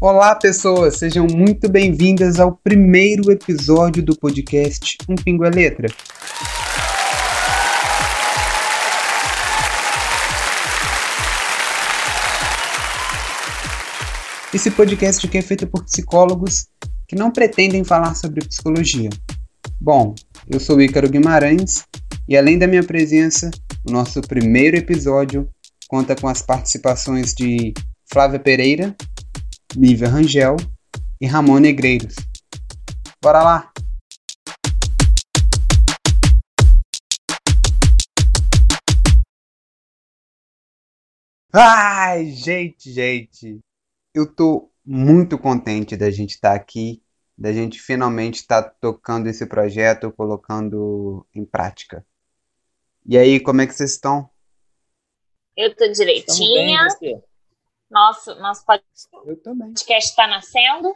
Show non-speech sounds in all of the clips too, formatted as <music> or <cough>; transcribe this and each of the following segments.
Olá, pessoas, sejam muito bem-vindas ao primeiro episódio do podcast Um Pingo é Letra. Esse podcast aqui é feito por psicólogos que não pretendem falar sobre psicologia. Bom, eu sou Ícaro Guimarães e além da minha presença, o nosso primeiro episódio conta com as participações de Flávia Pereira, Lívia Rangel e Ramon Negreiros. Bora lá! Ai, gente, gente, eu tô muito contente da gente estar tá aqui, da gente finalmente estar tá tocando esse projeto, colocando em prática. E aí, como é que vocês estão? Eu tô direitinha. Bem, nosso, nosso podcast está nascendo.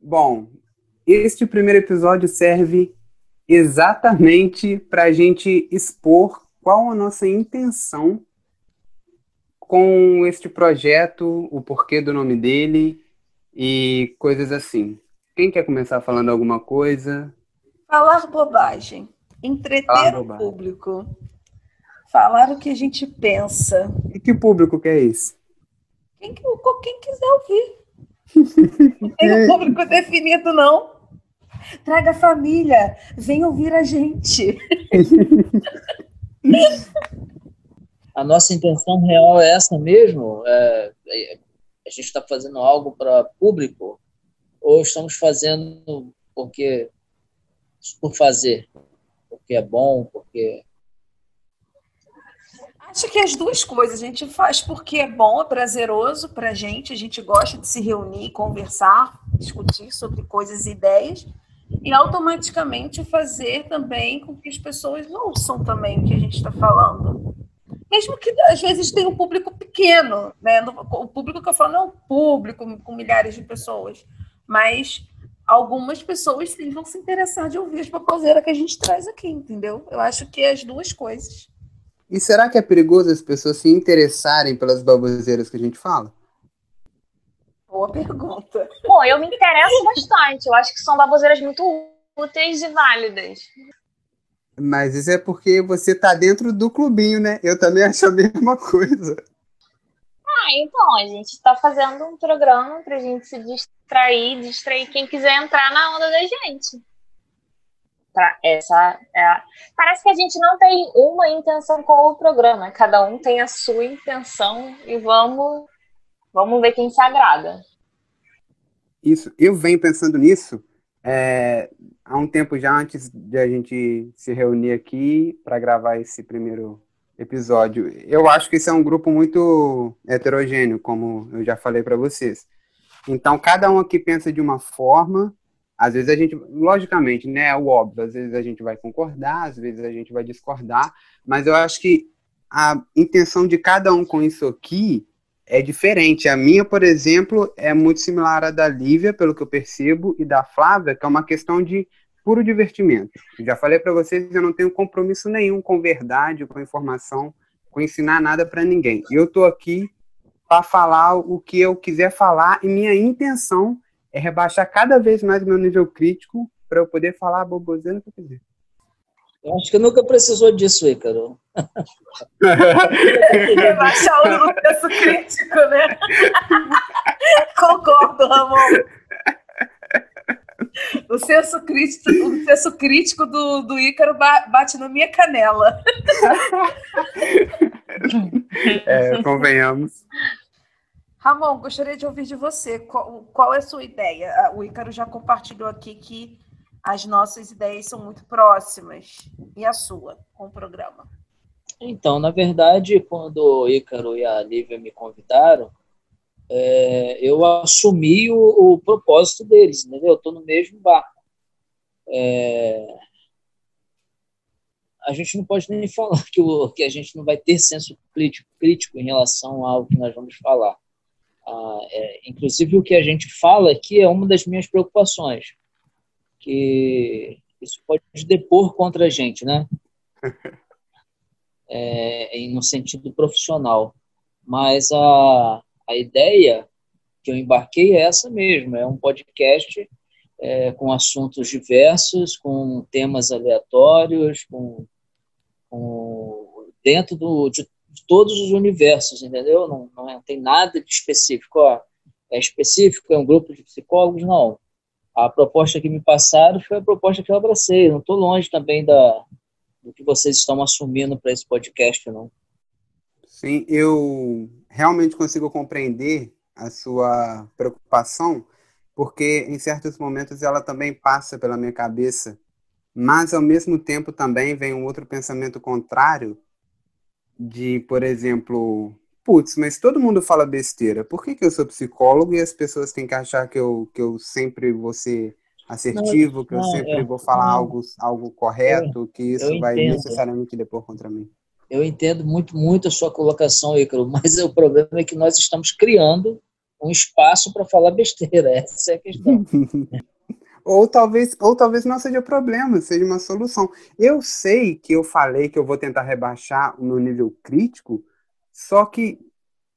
Bom, este primeiro episódio serve exatamente para a gente expor qual a nossa intenção com este projeto, o porquê do nome dele e coisas assim. Quem quer começar falando alguma coisa? Falar bobagem. Entreter Falar bobagem. o público falar o que a gente pensa. E que público que é esse? Quem, quem quiser ouvir. Não tem um <laughs> público definido, não. Traga a família, vem ouvir a gente. <laughs> a nossa intenção real é essa mesmo? É, é a gente está fazendo algo para público? Ou estamos fazendo porque por fazer? Porque é bom, porque Acho que as duas coisas. A gente faz porque é bom, é prazeroso para a gente, a gente gosta de se reunir, conversar, discutir sobre coisas e ideias, e automaticamente fazer também com que as pessoas ouçam também o que a gente está falando. Mesmo que às vezes tenha um público pequeno, né? O público que eu falo não é um público com milhares de pessoas, mas algumas pessoas sim vão se interessar de ouvir as baboseiras que a gente traz aqui, entendeu? Eu acho que é as duas coisas. E será que é perigoso as pessoas se interessarem pelas baboseiras que a gente fala? Boa pergunta. Bom, eu me interesso bastante. Eu acho que são baboseiras muito úteis e válidas. Mas isso é porque você tá dentro do clubinho, né? Eu também acho a mesma coisa. Ah, então, a gente está fazendo um programa para a gente se distrair, distrair quem quiser entrar na onda da gente. Tá, essa é a... Parece que a gente não tem uma intenção com o programa, cada um tem a sua intenção e vamos, vamos ver quem se agrada. Isso, eu venho pensando nisso é, há um tempo já antes de a gente se reunir aqui para gravar esse primeiro episódio. Eu acho que esse é um grupo muito heterogêneo, como eu já falei para vocês. Então, cada um aqui pensa de uma forma, às vezes a gente, logicamente, né, é o óbvio, às vezes a gente vai concordar, às vezes a gente vai discordar, mas eu acho que a intenção de cada um com isso aqui é diferente. A minha, por exemplo, é muito similar à da Lívia, pelo que eu percebo, e da Flávia, que é uma questão de puro divertimento. Já falei para vocês, eu não tenho compromisso nenhum com verdade, com informação, com ensinar nada para ninguém. Eu estou aqui para falar o que eu quiser falar, e minha intenção é rebaixar cada vez mais o meu nível crítico para eu poder falar a boboseira que eu quiser. Eu acho que nunca precisou disso, Ícaro. Rebaixar o senso crítico, né? Concordo, Ramon. O senso crítico, o senso crítico do, do Ícaro bate na minha canela. <laughs> É, convenhamos. Ramon, gostaria de ouvir de você. Qual, qual, é a sua ideia? Ah, o Ícaro já compartilhou aqui que as nossas ideias são muito próximas. E a sua, com o programa? Então, na verdade, quando o Ícaro e a Lívia me convidaram, é, eu assumi o, o, propósito deles, entendeu? Eu estou no mesmo barco. É, a gente não pode nem <laughs> falar que, o, que a gente não vai ter senso crítico, crítico em relação ao que nós vamos falar. Ah, é, inclusive, o que a gente fala aqui é uma das minhas preocupações, que isso pode depor contra a gente, né? <laughs> É, no sentido profissional. Mas a, a ideia que eu embarquei é essa mesmo, é um podcast é, com assuntos diversos, com temas aleatórios, com, com dentro do, de, todos os universos, entendeu? Não, não, é, tem nada de específico. Ó, é específico, é um grupo de psicólogos, não. A proposta que me passaram foi a proposta que eu abracei. Não estou longe também da, do que vocês estão assumindo para esse podcast, não. Sim, eu realmente consigo compreender a sua preocupação, porque em certos momentos ela também passa pela minha cabeça, mas ao mesmo tempo também vem um outro pensamento contrário de, por exemplo, putz, mas todo mundo fala besteira. Por que, que eu sou psicólogo e as pessoas têm que achar que eu, que eu sempre vou ser assertivo, que eu sempre é, vou falar algo, algo correto, que isso vai necessariamente depor contra mim? Eu entendo muito, muito a sua colocação, Ícaro, <laughs> mas o problema é que nós estamos criando um espaço para falar besteira. <laughs> Essa é a questão. <laughs> ou talvez, ou talvez não seja problema, seja uma solução. Eu sei que eu falei que eu vou tentar rebaixar o meu nível crítico, só que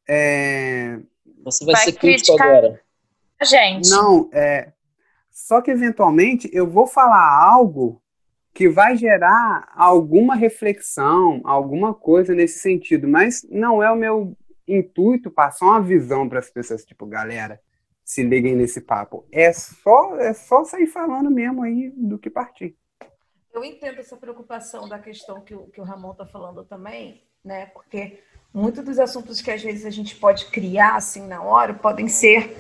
é... você vai, vai ser crítico agora. Gente. Não, é só que eventualmente eu vou falar algo que vai gerar alguma reflexão, alguma coisa nesse sentido, mas não é o meu intuito passar uma visão para as pessoas, tipo, galera, se liguem nesse papo. É só, é só sair falando mesmo aí do que partir. Eu entendo essa preocupação da questão que o, que o Ramon está falando também, né? Porque muitos dos assuntos que às vezes a gente pode criar assim na hora podem ser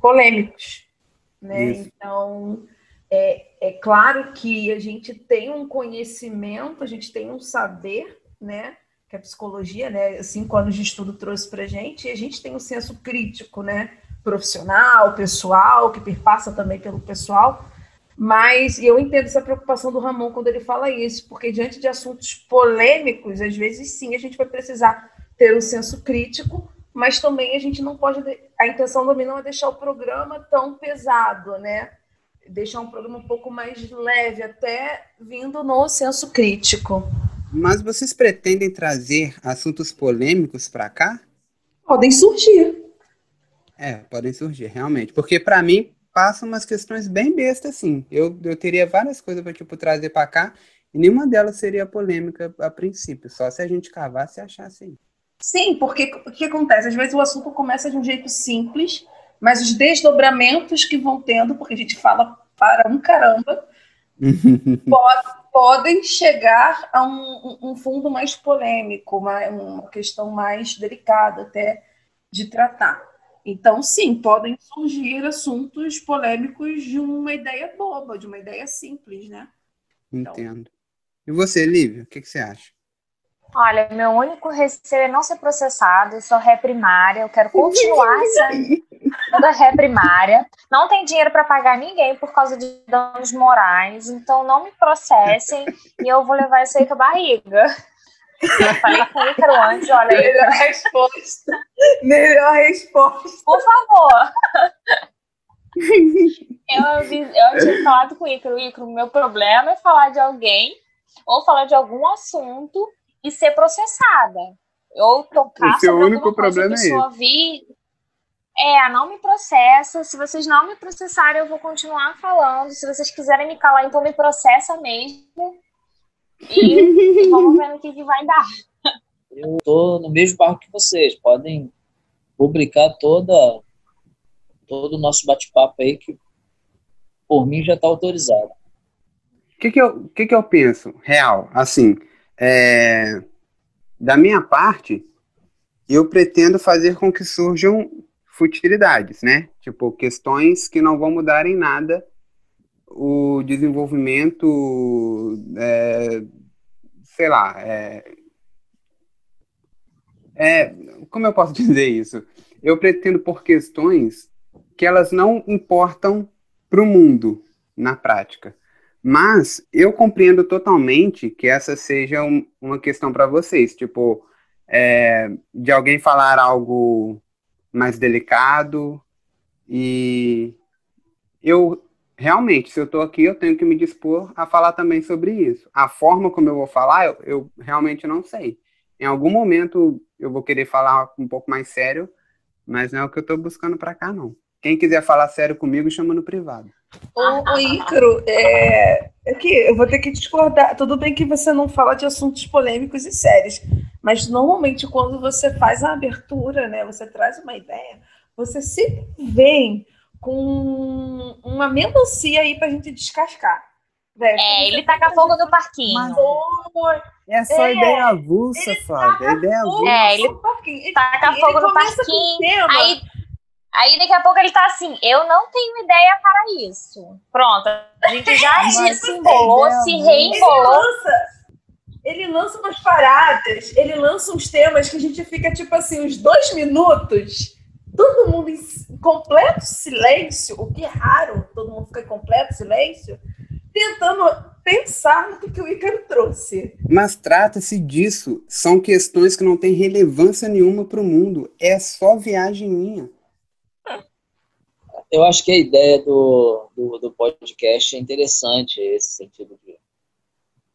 polêmicos, né? Isso. Então, é, é claro que a gente tem um conhecimento, a gente tem um saber, né? que a psicologia, né, cinco anos de estudo trouxe para gente, e a gente tem um senso crítico, né, profissional, pessoal, que perpassa também pelo pessoal, mas eu entendo essa preocupação do Ramon quando ele fala isso, porque diante de assuntos polêmicos, às vezes sim, a gente vai precisar ter um senso crítico, mas também a gente não pode, a intenção do não é deixar o programa tão pesado, né, deixar um programa um pouco mais leve, até vindo no senso crítico. Mas vocês pretendem trazer assuntos polêmicos para cá? Podem surgir. É, podem surgir, realmente. Porque para mim passam umas questões bem bestas, assim. Eu, eu teria várias coisas para tipo, trazer para cá e nenhuma delas seria polêmica a princípio, só se a gente cavasse e achasse aí. Sim, porque o que acontece? Às vezes o assunto começa de um jeito simples, mas os desdobramentos que vão tendo, porque a gente fala para um caramba, <laughs> pode, podem chegar a um, um fundo mais polêmico, uma, uma questão mais delicada até de tratar. Então, sim, podem surgir assuntos polêmicos de uma ideia boba, de uma ideia simples, né? Então, Entendo. E você, Lívia, o que, que, você acha? Olha, meu único receio é não ser processado, eu sou ré primária, eu quero continuar <laughs> sendo da ré primária. Não tem dinheiro para pagar ninguém por causa de danos morais, então não me processem e eu vou levar isso aí com a barriga. Eu falei com o Ícaro antes, olha aí. Melhor resposta. Melhor resposta. Por favor. <laughs> Eu, eu tinha falado com o Ícaro, Ícaro, meu problema é falar de alguém ou falar de algum assunto e ser processada. Ou tocar o seu único problema é. Vir, é, não me processa. Se vocês não me processarem, eu vou continuar falando. Se vocês quiserem me calar, então me processa mesmo. E, vamos ver no que, que vai dar. Eu tô no mesmo barco que vocês. Podem publicar toda todo o nosso bate-papo aí, que por mim já está autorizado. O que, que, eu, que, que eu penso? Real, assim, é, da minha parte, eu pretendo fazer com que surjam futilidades, né? Tipo, questões que não vão mudar em nada o desenvolvimento, é, sei lá, é, é, como eu posso <laughs> dizer isso? Eu pretendo por questões que elas não importam para o mundo na prática. Mas eu compreendo totalmente que essa seja um, uma questão para vocês, tipo, é, de alguém falar algo mais delicado. E eu realmente, se eu estou aqui, eu tenho que me dispor a falar também sobre isso. A forma como eu vou falar, eu, eu realmente não sei. Em algum momento eu vou querer falar um pouco mais sério, mas não é o que eu tô buscando pra cá, não. Quem quiser falar sério comigo, chama no privado. Ô, ô Ícaro, é, é que eu vou ter que discordar. Tudo bem que você não fala de assuntos polêmicos e sérios, mas normalmente quando você faz a abertura, né, você traz uma ideia, você sempre vem com uma melancia aí pra gente descascar. Né? É, ele taca fogo no parquinho. Mas, É só É, ideia avulsa, ele Flávia. É ideia avulsa. É, ele. Ele- taca ele fogo no parquinho. Aí, aí daqui a pouco ele tá assim, eu não tenho ideia para isso. Pronto, a gente já Mas se. Ele reembolou. lança, ele lança umas paradas, ele lança uns temas que a gente fica, tipo assim, uns dois minutos, todo mundo em completo silêncio, o que é raro, todo mundo fica em completo silêncio, tentando pensar no que, que o Ícaro trouxe. Mas trata-se disso. São questões que não têm relevância nenhuma para o mundo. É só viagem minha. Eu acho que a ideia do, do, do podcast é interessante, esse sentido de.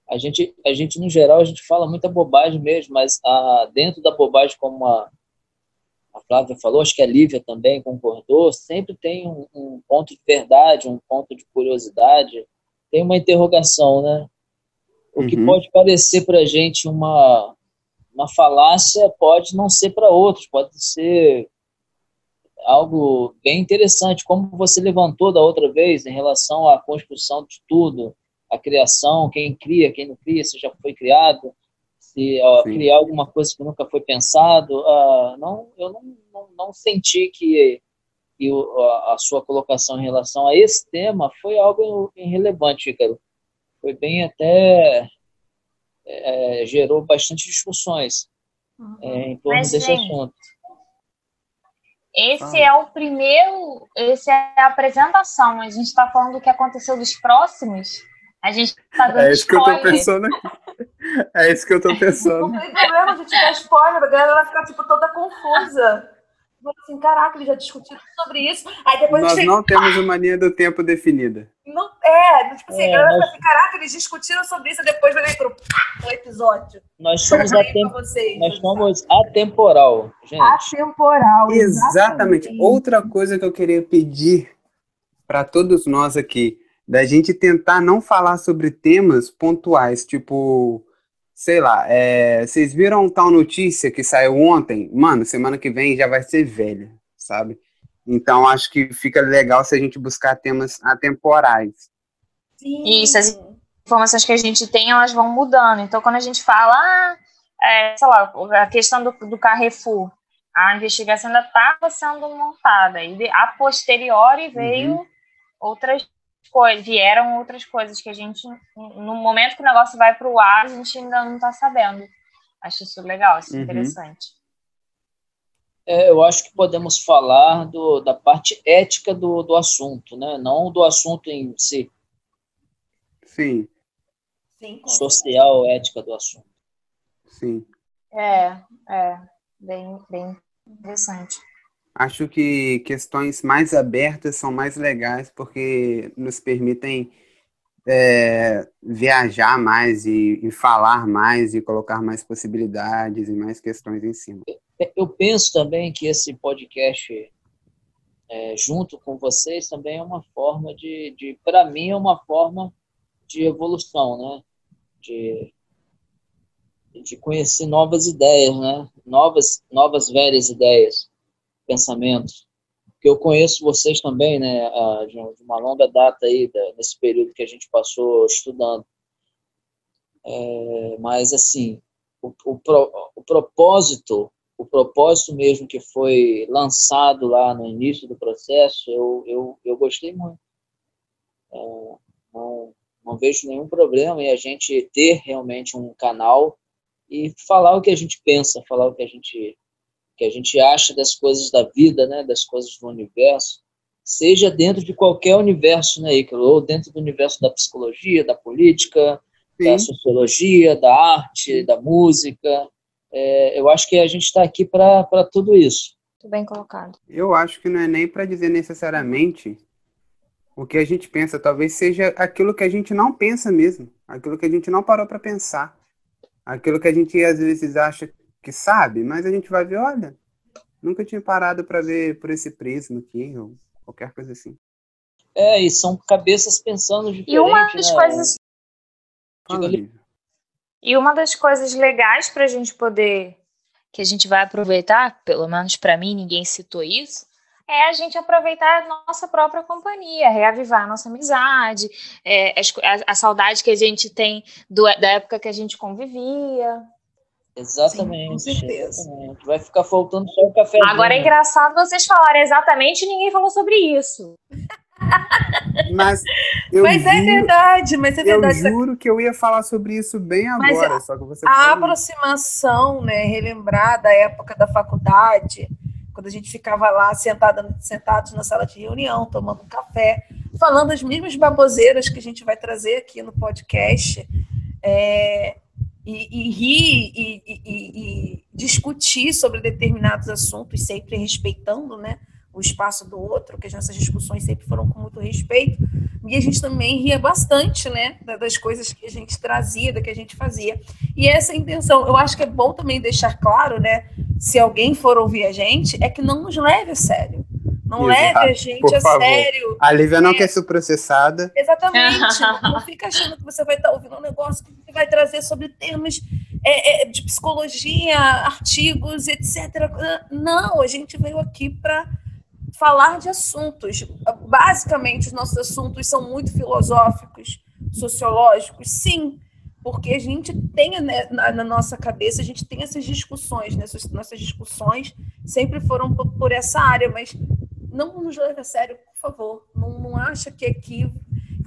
A gente, a gente, no geral, a gente fala muita bobagem mesmo, mas a, dentro da bobagem, como a, a Flávia falou, acho que a Lívia também concordou, sempre tem um, um ponto de verdade, um ponto de curiosidade, tem uma interrogação, né? O que Uhum. pode parecer para a gente uma, uma falácia pode não ser para outros, pode ser algo bem interessante, como você levantou da outra vez em relação à construção de tudo, a criação, quem cria, quem não cria, se já foi criado, se Sim. criar alguma coisa que nunca foi pensado, ah, não, eu não, não, não senti que, que o- a, a sua colocação em relação a esse tema foi algo irrelevante, Ícaro. Foi bem até é, gerou bastante discussões é, em torno Mas, desse gente, assunto. Esse Fala. é o primeiro, esse é a apresentação. A gente está falando do que aconteceu dos próximos. A gente está dando É isso que eu tô spoiler. pensando aqui. É isso que eu tô Não pensando. tem problema a gente dar spoiler, a galera vai ficar tipo, toda confusa. Tipo Assim, caraca, eles já discutiram sobre isso. Aí depois a Nós gente não temos uma linha do tempo definida. Não, é, tipo assim, É, a galera nós- assim, caraca, eles discutiram sobre isso, e depois vai vir pro, pro episódio. Nós somos, Aí atem pra vocês. nós somos atemporal, gente. atemporal. Exatamente. Outra coisa que eu queria pedir para todos nós aqui, da gente tentar não falar sobre temas pontuais, tipo, sei lá, é, vocês viram tal notícia que saiu ontem? Mano, semana que vem já vai ser velha, sabe? Então acho que fica legal se a gente buscar temas atemporais. Sim. Isso, as informações que a gente tem, elas vão mudando. Então, quando a gente fala, ah, é, sei lá, a questão do, do Carrefour, a investigação ainda estava sendo montada. E de- a posteriori veio outras coisas, vieram outras coisas que a gente, no momento que o negócio vai para o ar, a gente ainda não está sabendo. Acho isso legal, isso Uhum. interessante. É, eu acho que podemos falar do, da parte ética do, do assunto, né? não do assunto em si, Sim, Sim, social, ética do assunto. sim. É, é, bem, bem interessante. Acho que questões mais abertas são mais legais porque nos permitem é, viajar mais e, e falar mais e colocar mais possibilidades e mais questões em cima. Eu penso também que esse podcast, é, junto com vocês, também é uma forma de, de para mim, é uma forma de evolução, né? De, de conhecer novas ideias, né? Novas, novas velhas ideias, pensamentos. Porque eu conheço vocês também, né? De uma longa data aí, nesse período que a gente passou estudando. É, mas, assim, o, o, o propósito o propósito mesmo que foi lançado lá no início do processo, eu, eu, eu gostei muito. É, não, não vejo nenhum problema em a gente ter realmente um canal e falar o que a gente pensa, falar o que a gente, que a gente acha das coisas da vida, né, das coisas do universo, seja dentro de qualquer universo, né, Ícaro? ou dentro do universo da psicologia, da política, da Sim, sociologia, da arte, da música. É, eu acho que a gente está aqui para tudo isso. Muito bem colocado. eu acho que não é nem para dizer necessariamente o que a gente pensa, talvez seja aquilo que a gente não pensa mesmo, aquilo que a gente não parou para pensar, aquilo que a gente às vezes acha que sabe, mas a gente vai ver, olha, Nunca tinha parado para ver por esse prisma aqui, ou qualquer coisa assim. É, e são cabeças pensando diferente, E uma das né? coisas Fala. E uma das coisas legais para a gente poder, que a gente vai aproveitar, pelo menos para mim, ninguém citou isso, é a gente aproveitar a nossa própria companhia, reavivar a nossa amizade, é, a, a saudade que a gente tem do- da época que a gente convivia. Exatamente. Sim, com certeza. exatamente. Vai ficar faltando só o café. Agora é engraçado vocês falarem exatamente e ninguém falou sobre isso. <laughs> Mas eu, Mas é juro, verdade, mas é eu verdade. juro que eu ia falar sobre isso bem Mas agora, só que você A falou. aproximação, né, relembrar da época da faculdade, quando a gente ficava lá sentada, sentados na sala de reunião, tomando um café, falando as mesmas baboseiras que a gente vai trazer aqui no podcast, é, e, e rir e, e- e- discutir sobre determinados assuntos, sempre respeitando né, o espaço do outro, que as nossas discussões sempre foram com muito respeito. E a gente também ria bastante né, da- das coisas que a gente trazia, da que a gente fazia. E essa é a intenção, eu acho que é bom também deixar claro, né? Se alguém for ouvir a gente, é que não nos leve a sério. Não Exato, leve a gente por a favor. sério. A Lívia não quer ser processada. Exatamente. não, <laughs> não fica achando que você vai estar ouvindo um negócio que vai trazer sobre termos é, é, de psicologia, artigos, etc. Não, a gente veio aqui para falar de assuntos. Basicamente, os nossos assuntos são muito filosóficos, sociológicos, sim. Porque a gente tem né, na, na nossa cabeça, a gente tem essas discussões, né? Essas nossas discussões sempre foram por, por essa área, mas não nos leve a sério, por favor. Não, não acha que aqui,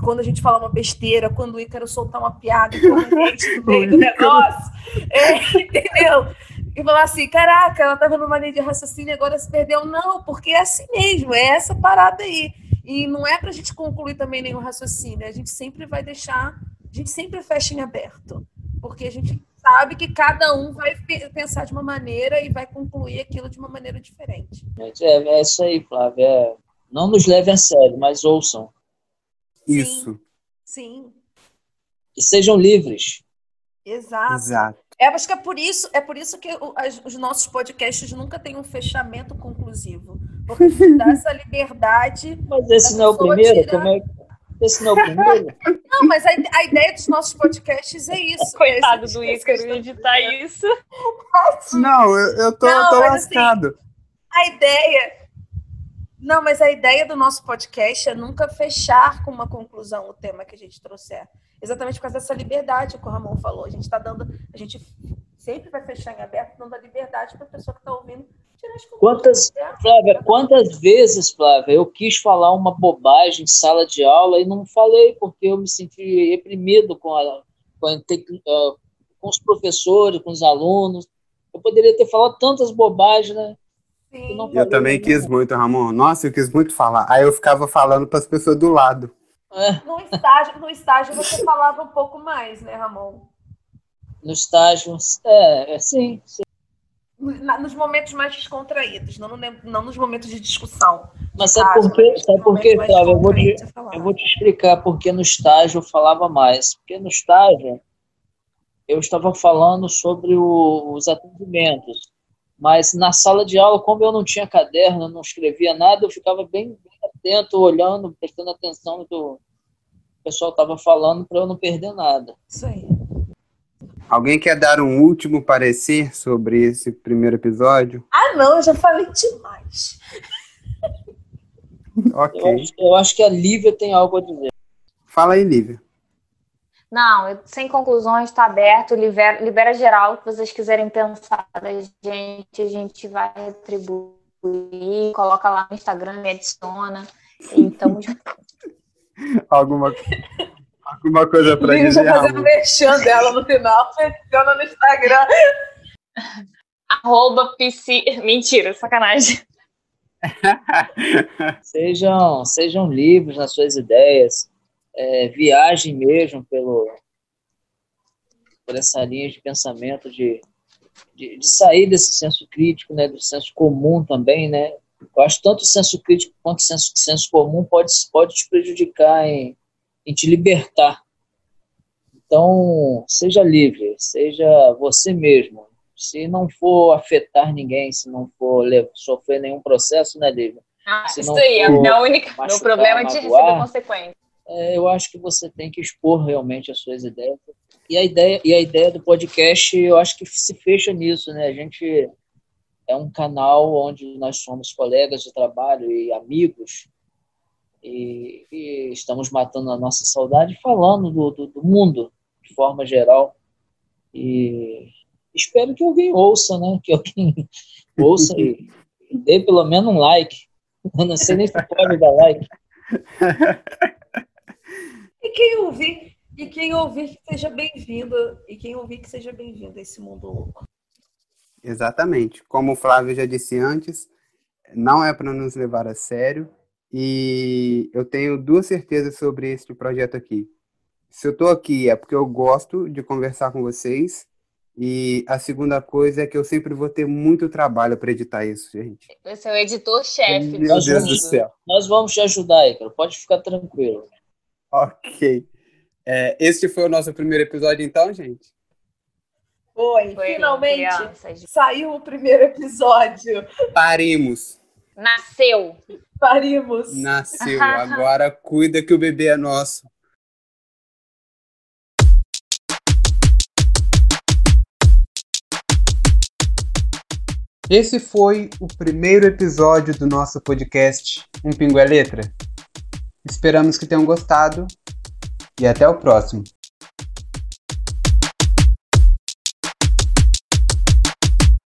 quando a gente fala uma besteira, quando o Ícaro soltar uma piada no meio <laughs> do negócio, é, <laughs> entendeu? E falar assim, caraca, ela estava numa linha de raciocínio e agora se perdeu. Não, porque é assim mesmo, é essa parada aí. E não é para a gente concluir também nenhum raciocínio, a gente sempre vai deixar, a gente sempre fecha em aberto, porque a gente sabe que cada um vai pe- pensar de uma maneira e vai concluir aquilo de uma maneira diferente. É, é isso aí, Flávia. É, Não nos leve a sério, mas ouçam. Isso, Sim, E sejam livres. exato. exato. É, acho que é por isso, é por isso que o- as- os nossos podcasts nunca têm um fechamento conclusivo. Porque dá <laughs> essa liberdade. Mas esse não é o primeiro? tirar- Como é... Esse não é o primeiro? Não, mas a, a ideia dos nossos podcasts é isso. <laughs> Coitado do Ícaro editar isso. <laughs> Não, eu, eu tô, Não, tô mas assim, lascado. A ideia. Não, mas a ideia do nosso podcast é nunca fechar com uma conclusão o tema que a gente trouxer. Exatamente por causa dessa liberdade que o Ramon falou. A gente está dando. A gente sempre vai fechar em aberto, dando a liberdade para a pessoa que está ouvindo tirar as conclusões. Quantas. Flávia, quantas vezes, Flávia, eu quis falar uma bobagem em sala de aula e não falei porque eu me senti reprimido com, a, com, a ah, com os professores, com os alunos. Eu poderia ter falado tantas bobagens, né? Sim. Eu também quis muito, Ramon. Nossa, eu quis muito falar. Aí eu ficava falando para as pessoas do lado. É, No estágio, no estágio você falava um pouco mais, né, Ramon? no estágio, é, é sim, sim. Na- nos momentos mais descontraídos, não, no- não nos momentos de discussão. Mas sabe por quê? Sabe por quê, Flávia? Eu vou te. Eu vou te explicar porque no estágio eu falava mais. Porque no estágio eu estava falando sobre o- os atendimentos. Mas na sala de aula, como eu não tinha caderno, não escrevia nada, eu ficava bem, bem atento, olhando, prestando atenção no que o pessoal estava falando para eu não perder nada. Isso aí. Alguém quer dar um último parecer sobre esse primeiro episódio? Ah, não, eu já falei demais. Eu, Ok. acho, eu acho que a Lívia tem algo a dizer. Fala aí, Lívia. Não, eu- sem conclusões, está aberto, libera, libera geral o que vocês quiserem pensar da gente, a gente vai retribuir, coloca lá no Instagram, me adiciona. Então, <laughs> Alguma, alguma coisa para dizer, já fazendo Ramon? merchan dela no final, <laughs> menciona no Instagram. <laughs> arroba psi... Mentira, sacanagem. Sejam, sejam livres nas suas ideias, é, viajem mesmo pelo, por essa linha de pensamento de, de, de sair desse senso crítico, né, do senso comum também, né? Eu acho que tanto o senso crítico quanto o senso, senso comum pode, pode te prejudicar em, em te libertar. Então, seja livre, seja você mesmo, Se não for afetar ninguém, se não for sofrer nenhum processo, né, Lívia? Ah, se isso aí, é minha única. Meu problema é de receber consequências. É, eu acho que você tem que expor realmente as suas ideias. E a ideia, e a ideia do podcast, eu acho que se fecha nisso, né? A gente é um canal onde nós somos colegas de trabalho e amigos e, e estamos matando a nossa saudade falando do, do, do, mundo de forma geral e espero que alguém ouça, né? Que alguém <laughs> ouça e dê pelo menos um like. Eu não sei nem se pode dar like. <laughs> E quem ouvir, e quem ouvir que seja bem-vindo, e quem ouvir que seja bem-vindo a esse mundo louco. Exatamente. Como o Flávio já disse antes, não é para nos levar a sério. E eu tenho duas certezas sobre este projeto aqui. Se eu estou aqui é porque eu gosto de conversar com vocês. E a segunda coisa é que eu sempre vou ter muito trabalho para editar isso, gente. Você é o editor-chefe. Meu Deus do céu. Nós vamos te ajudar, Icaro. Pode ficar tranquilo. Ok. É, este foi o nosso primeiro episódio, então, gente? Foi, Foi finalmente saiu o primeiro episódio. Parimos. Nasceu. Parimos. Nasceu. Agora cuida que o bebê é nosso. Esse foi o primeiro episódio do nosso podcast Um Pingo é Letra. Esperamos que tenham gostado e até o próximo.